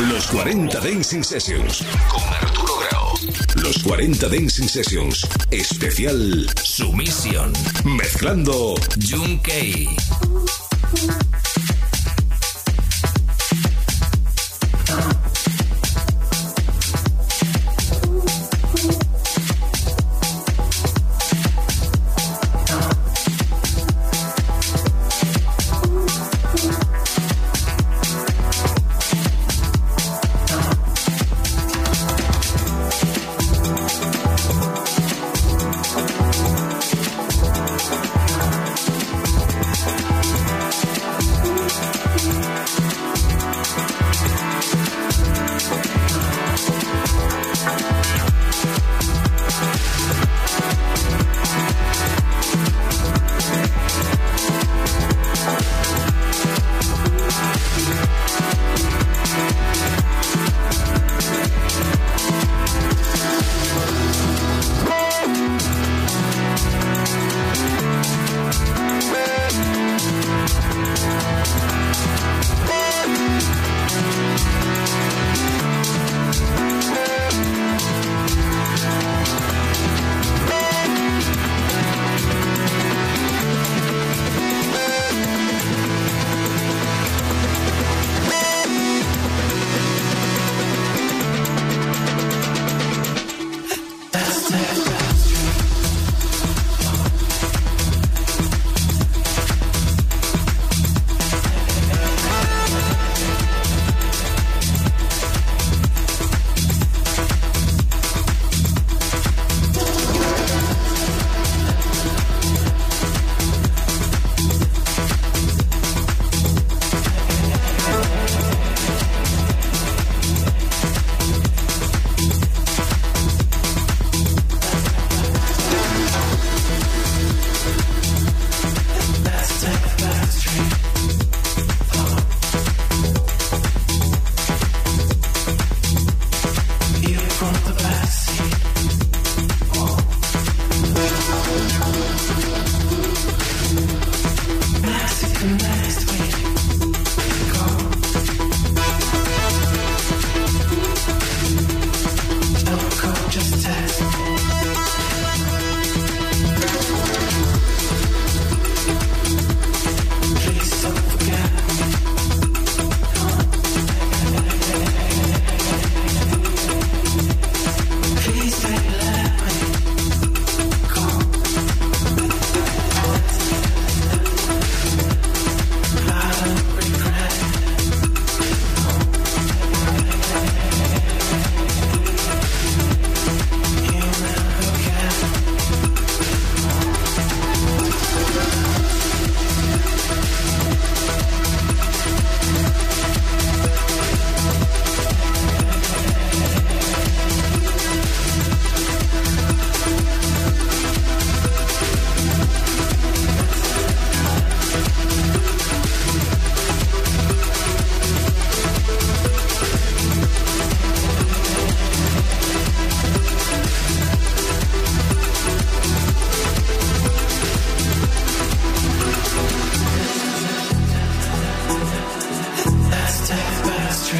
Los 40 Dancing Sessions con Arturo Grau. Los 40 Dancing Sessions. Especial Sumisión. Mezclando Junkei.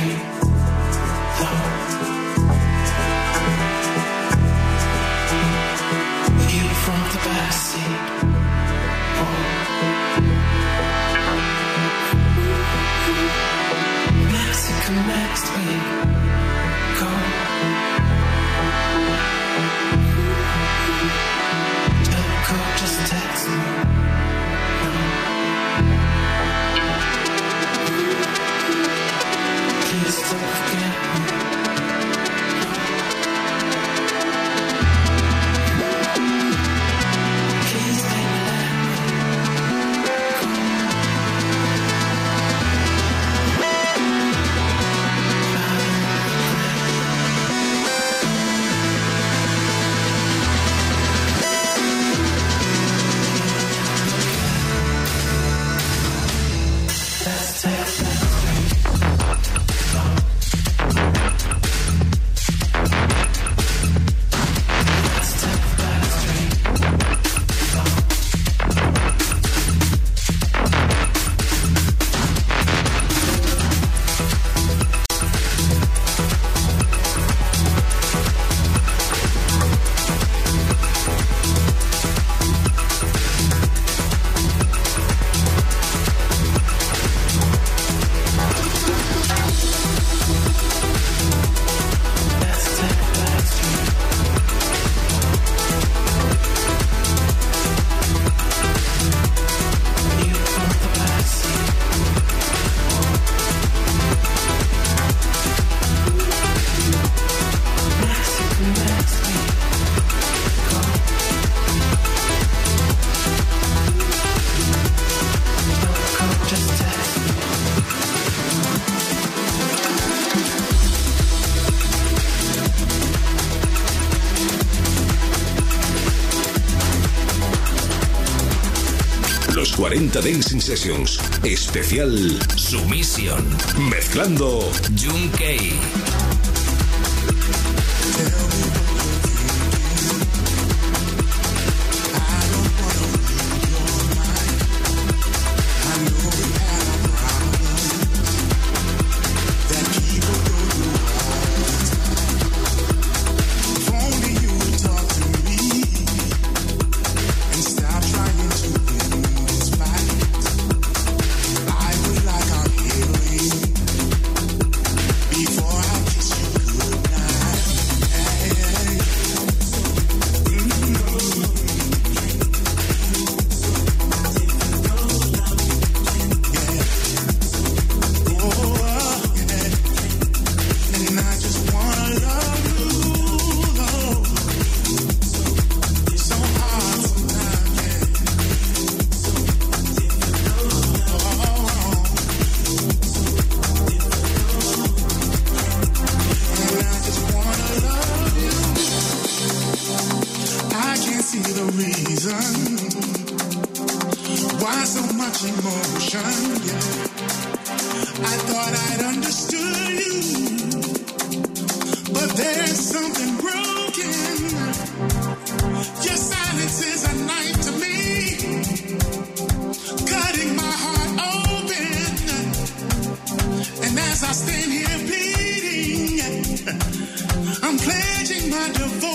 Love. 40 Dancing Sessions. Especial Sumisión. Mezclando Junkei. my divorce.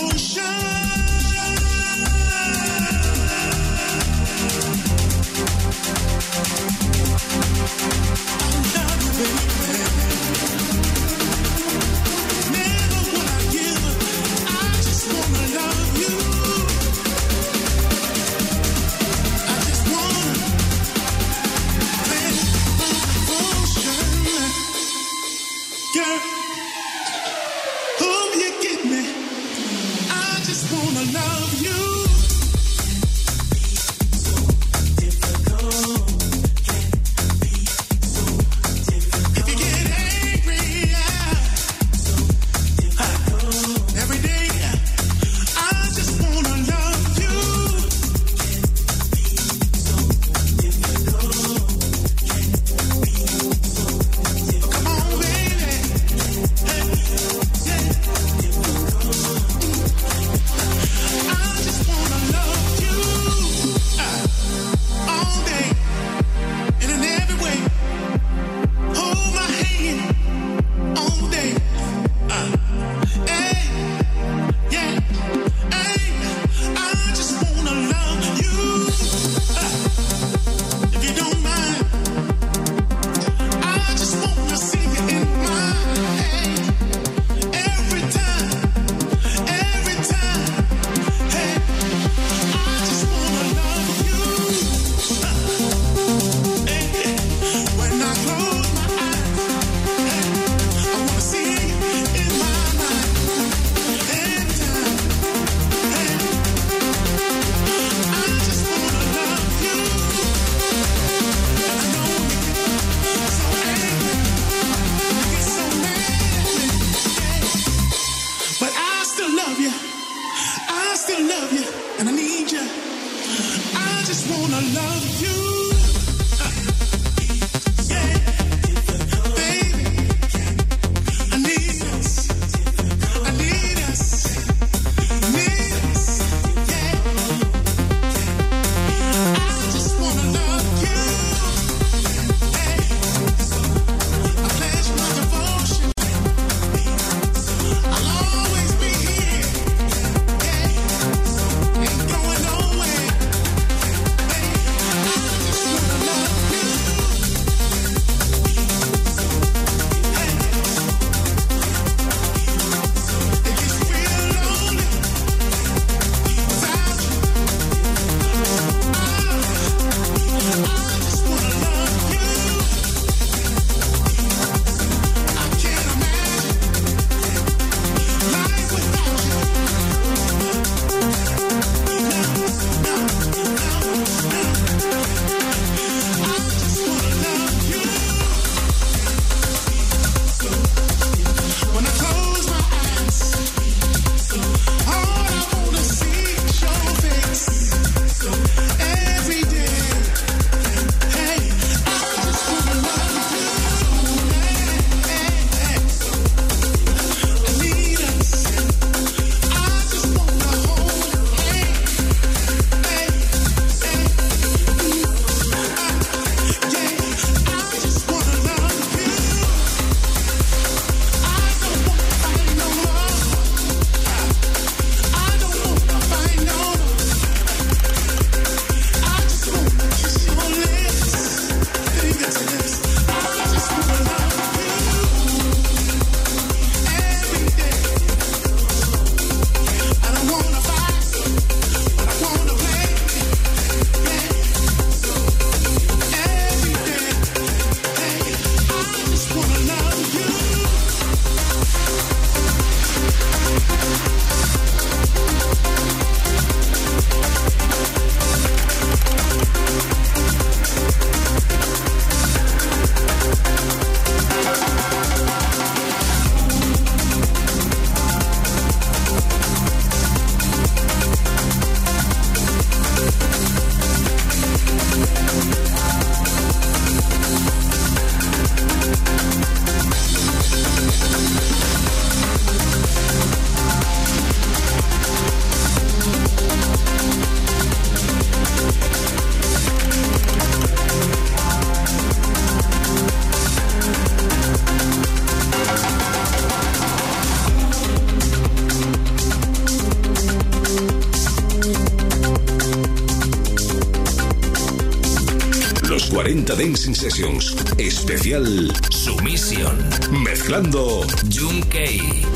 Sessions. Especial Sumisión. Mezclando Junkei.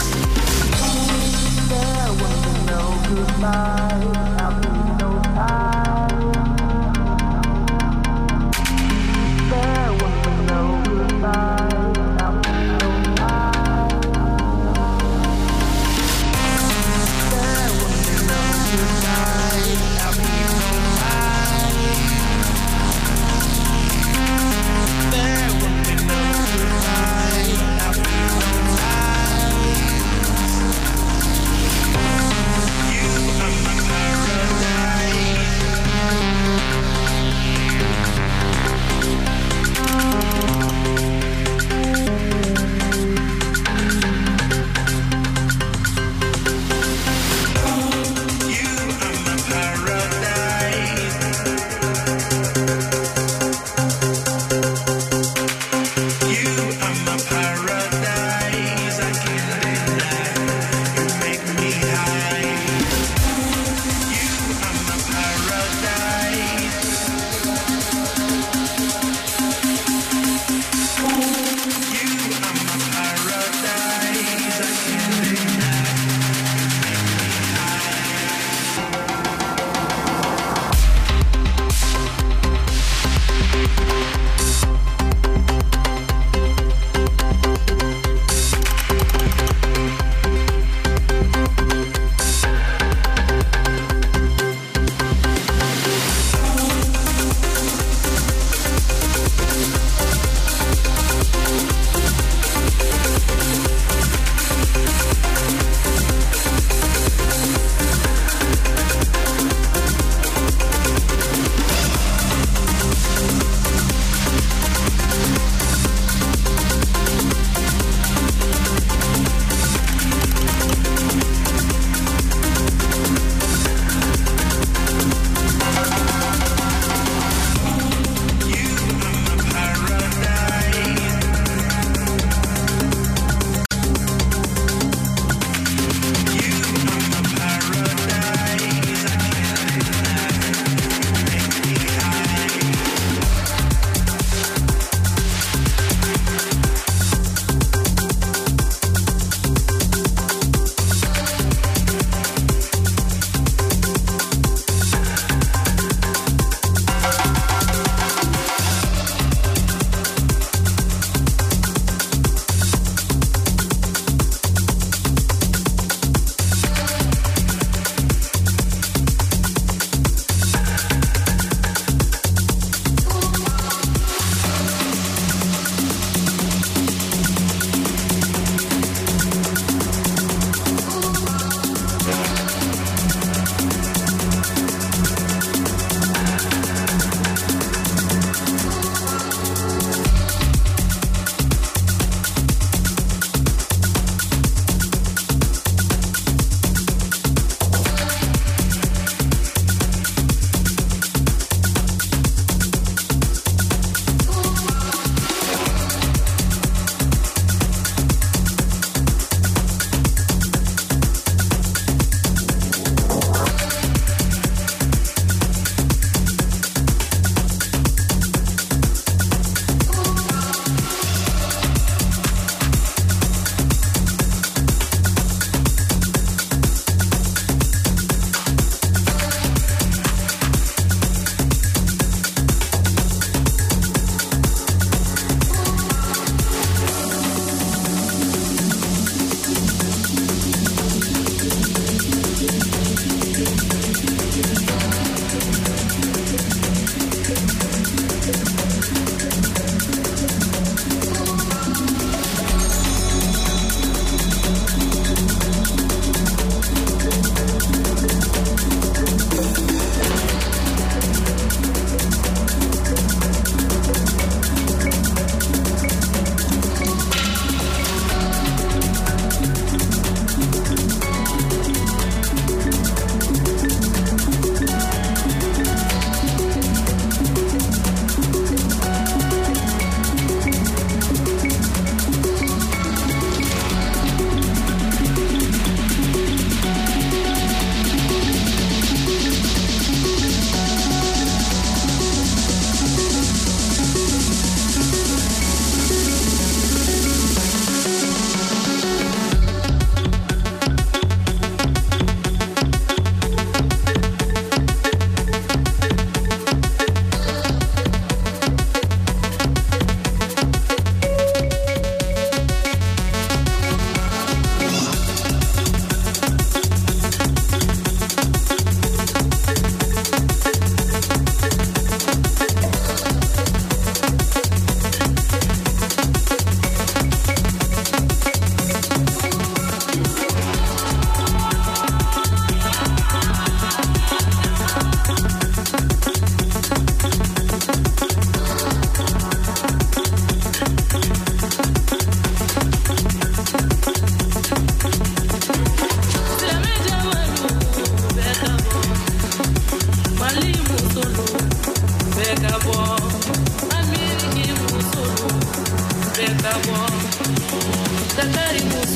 Thank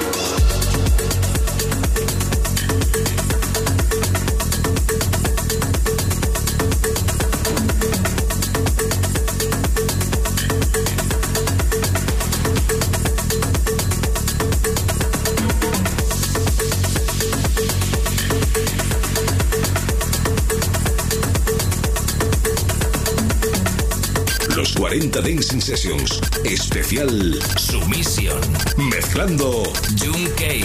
you. 40 Dancing Sessions. Especial Sumisión. Mezclando Junkei.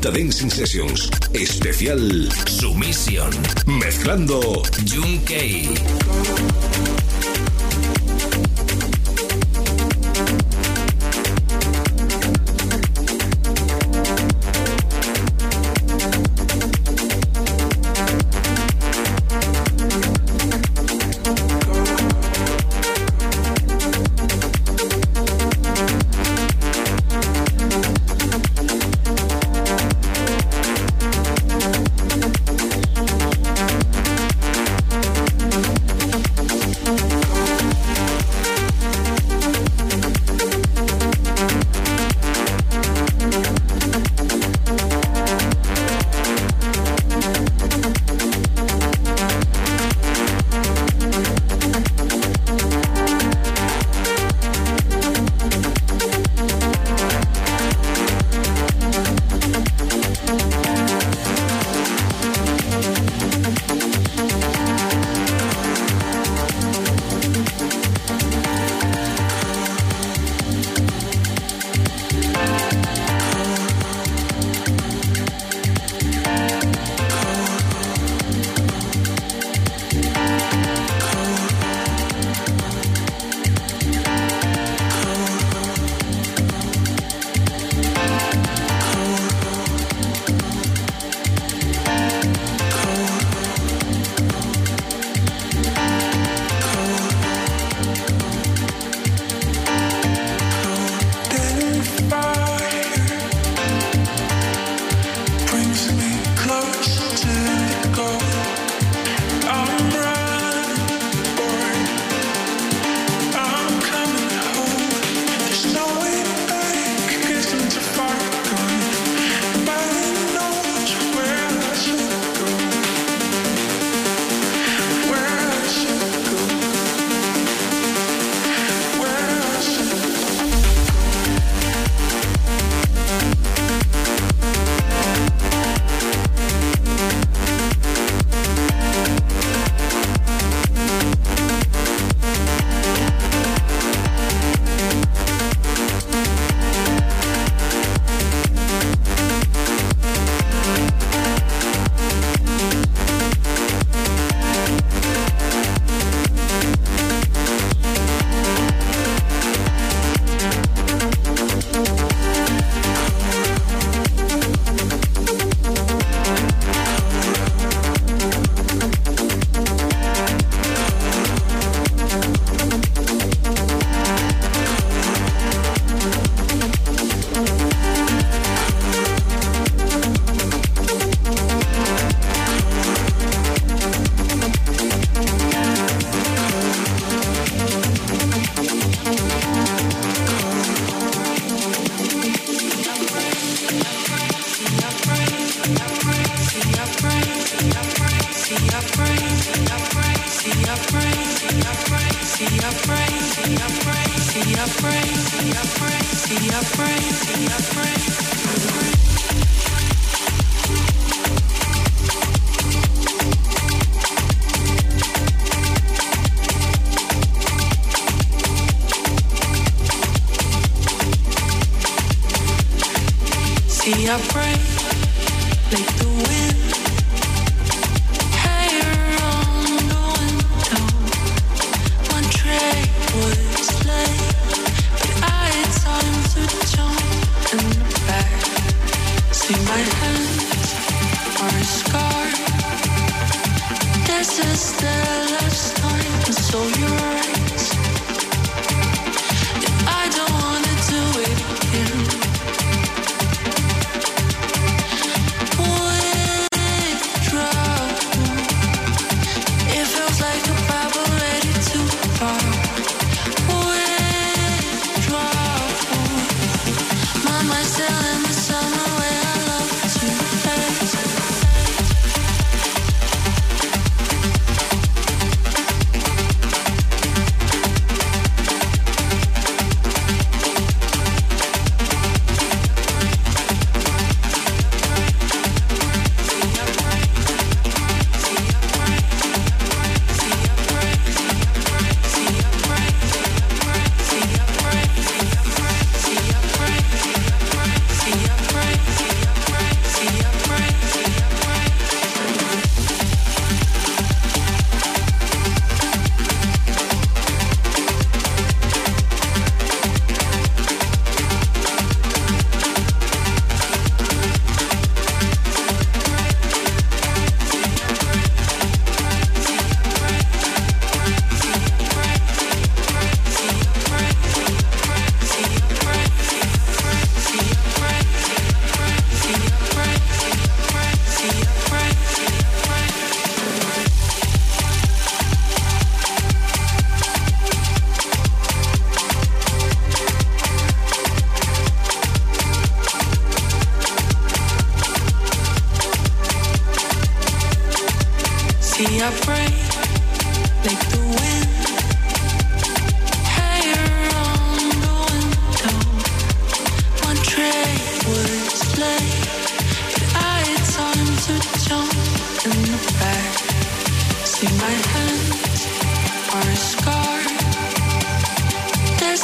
40 Dancing Sessions. Especial Sumisión. Mezclando Junkei.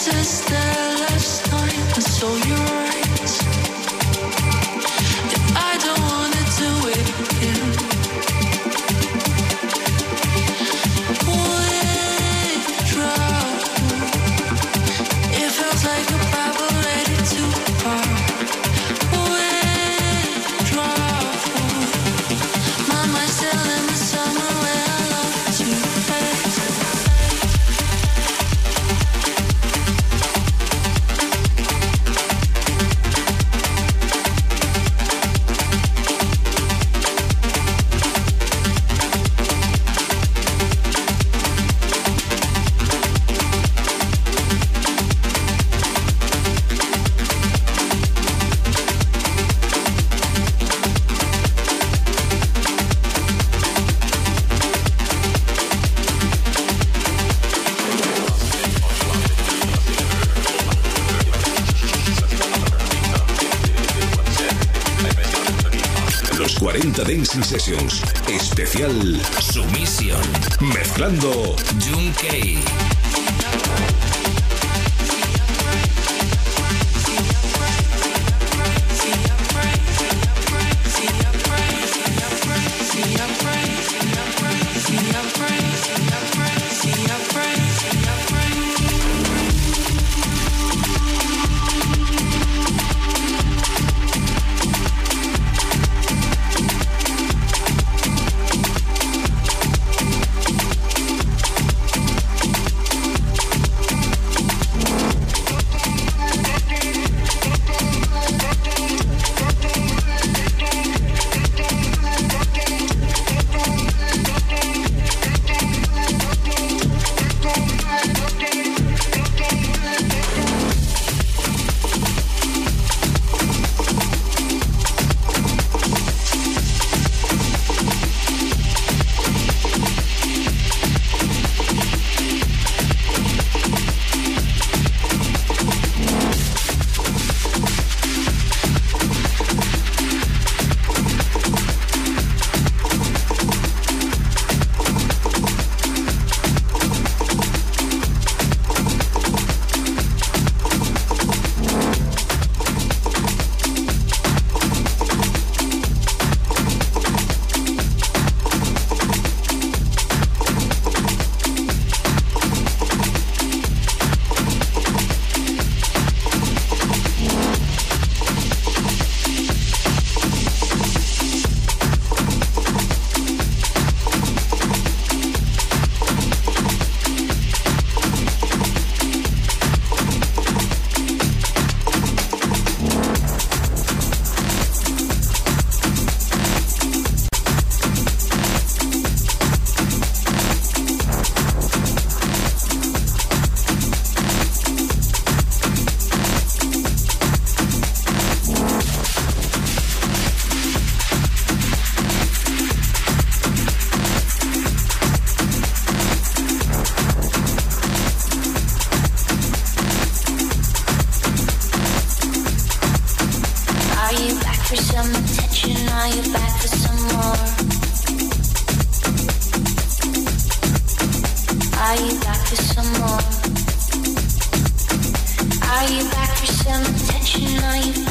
sister last night, so you. Sessions. Especial Sumisión. Mezclando Are you back for some more?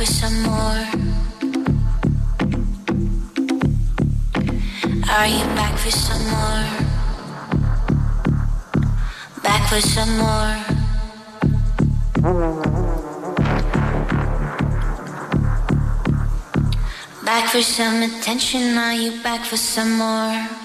for some more? Are you back for some more? Back for some more? Back for some attention, are you back for some more?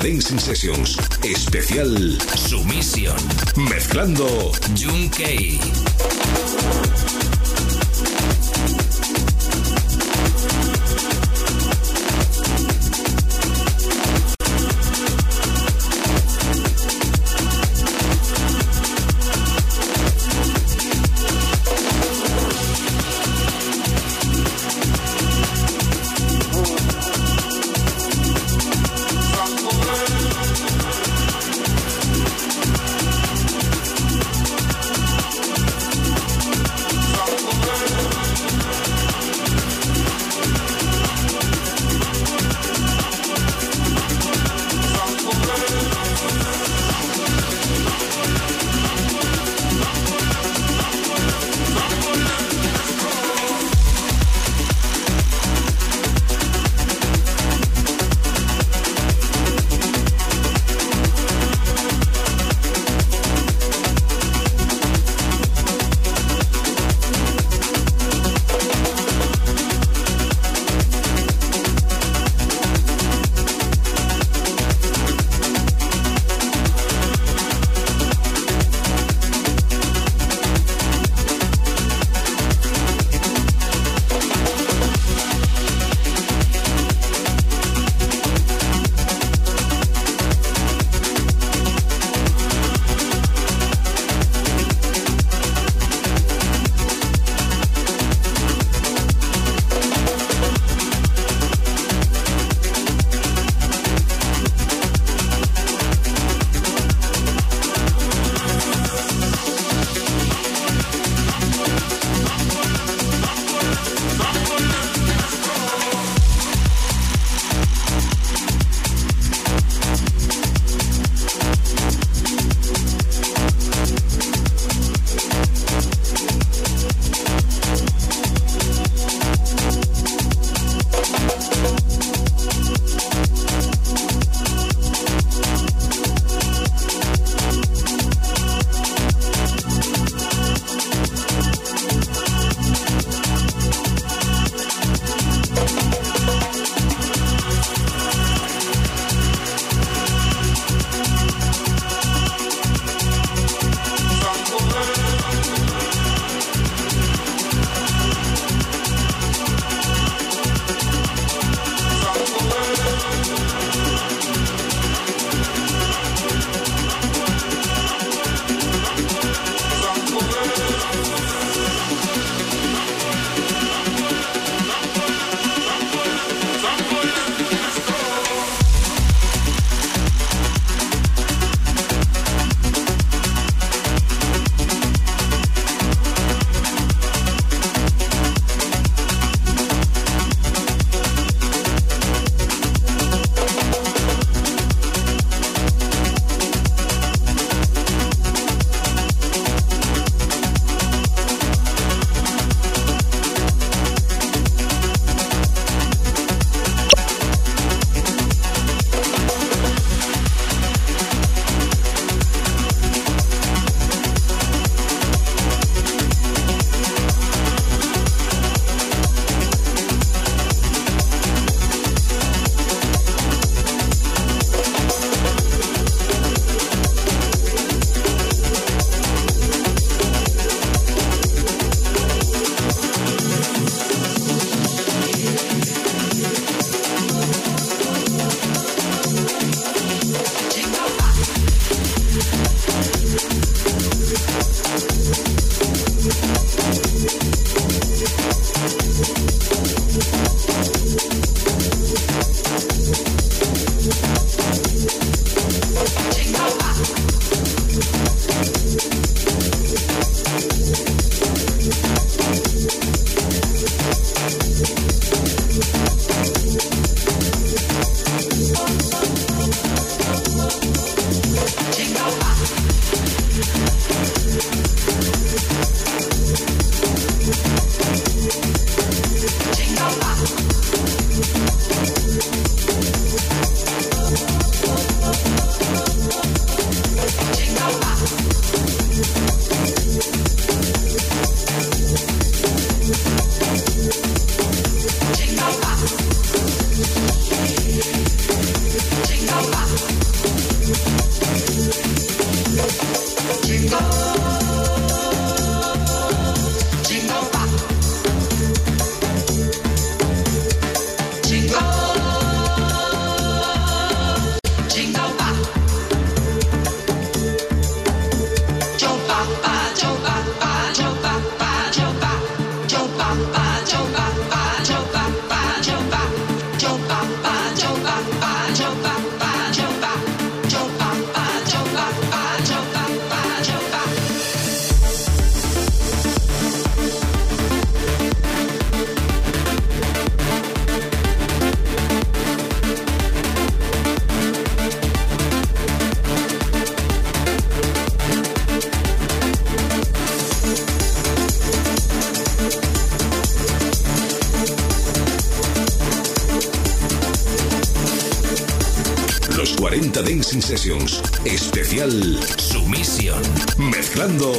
Dancing Sessions. Especial Sumisión. Mezclando Junkei. Sessions. Especial Sumisión. Mezclando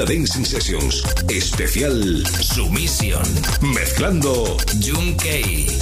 40 Dancing Sessions. Especial Sumisión. Mezclando Junkei.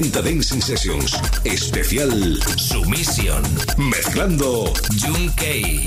Dancing Sessions. Especial Sumisión. Mezclando Junkei.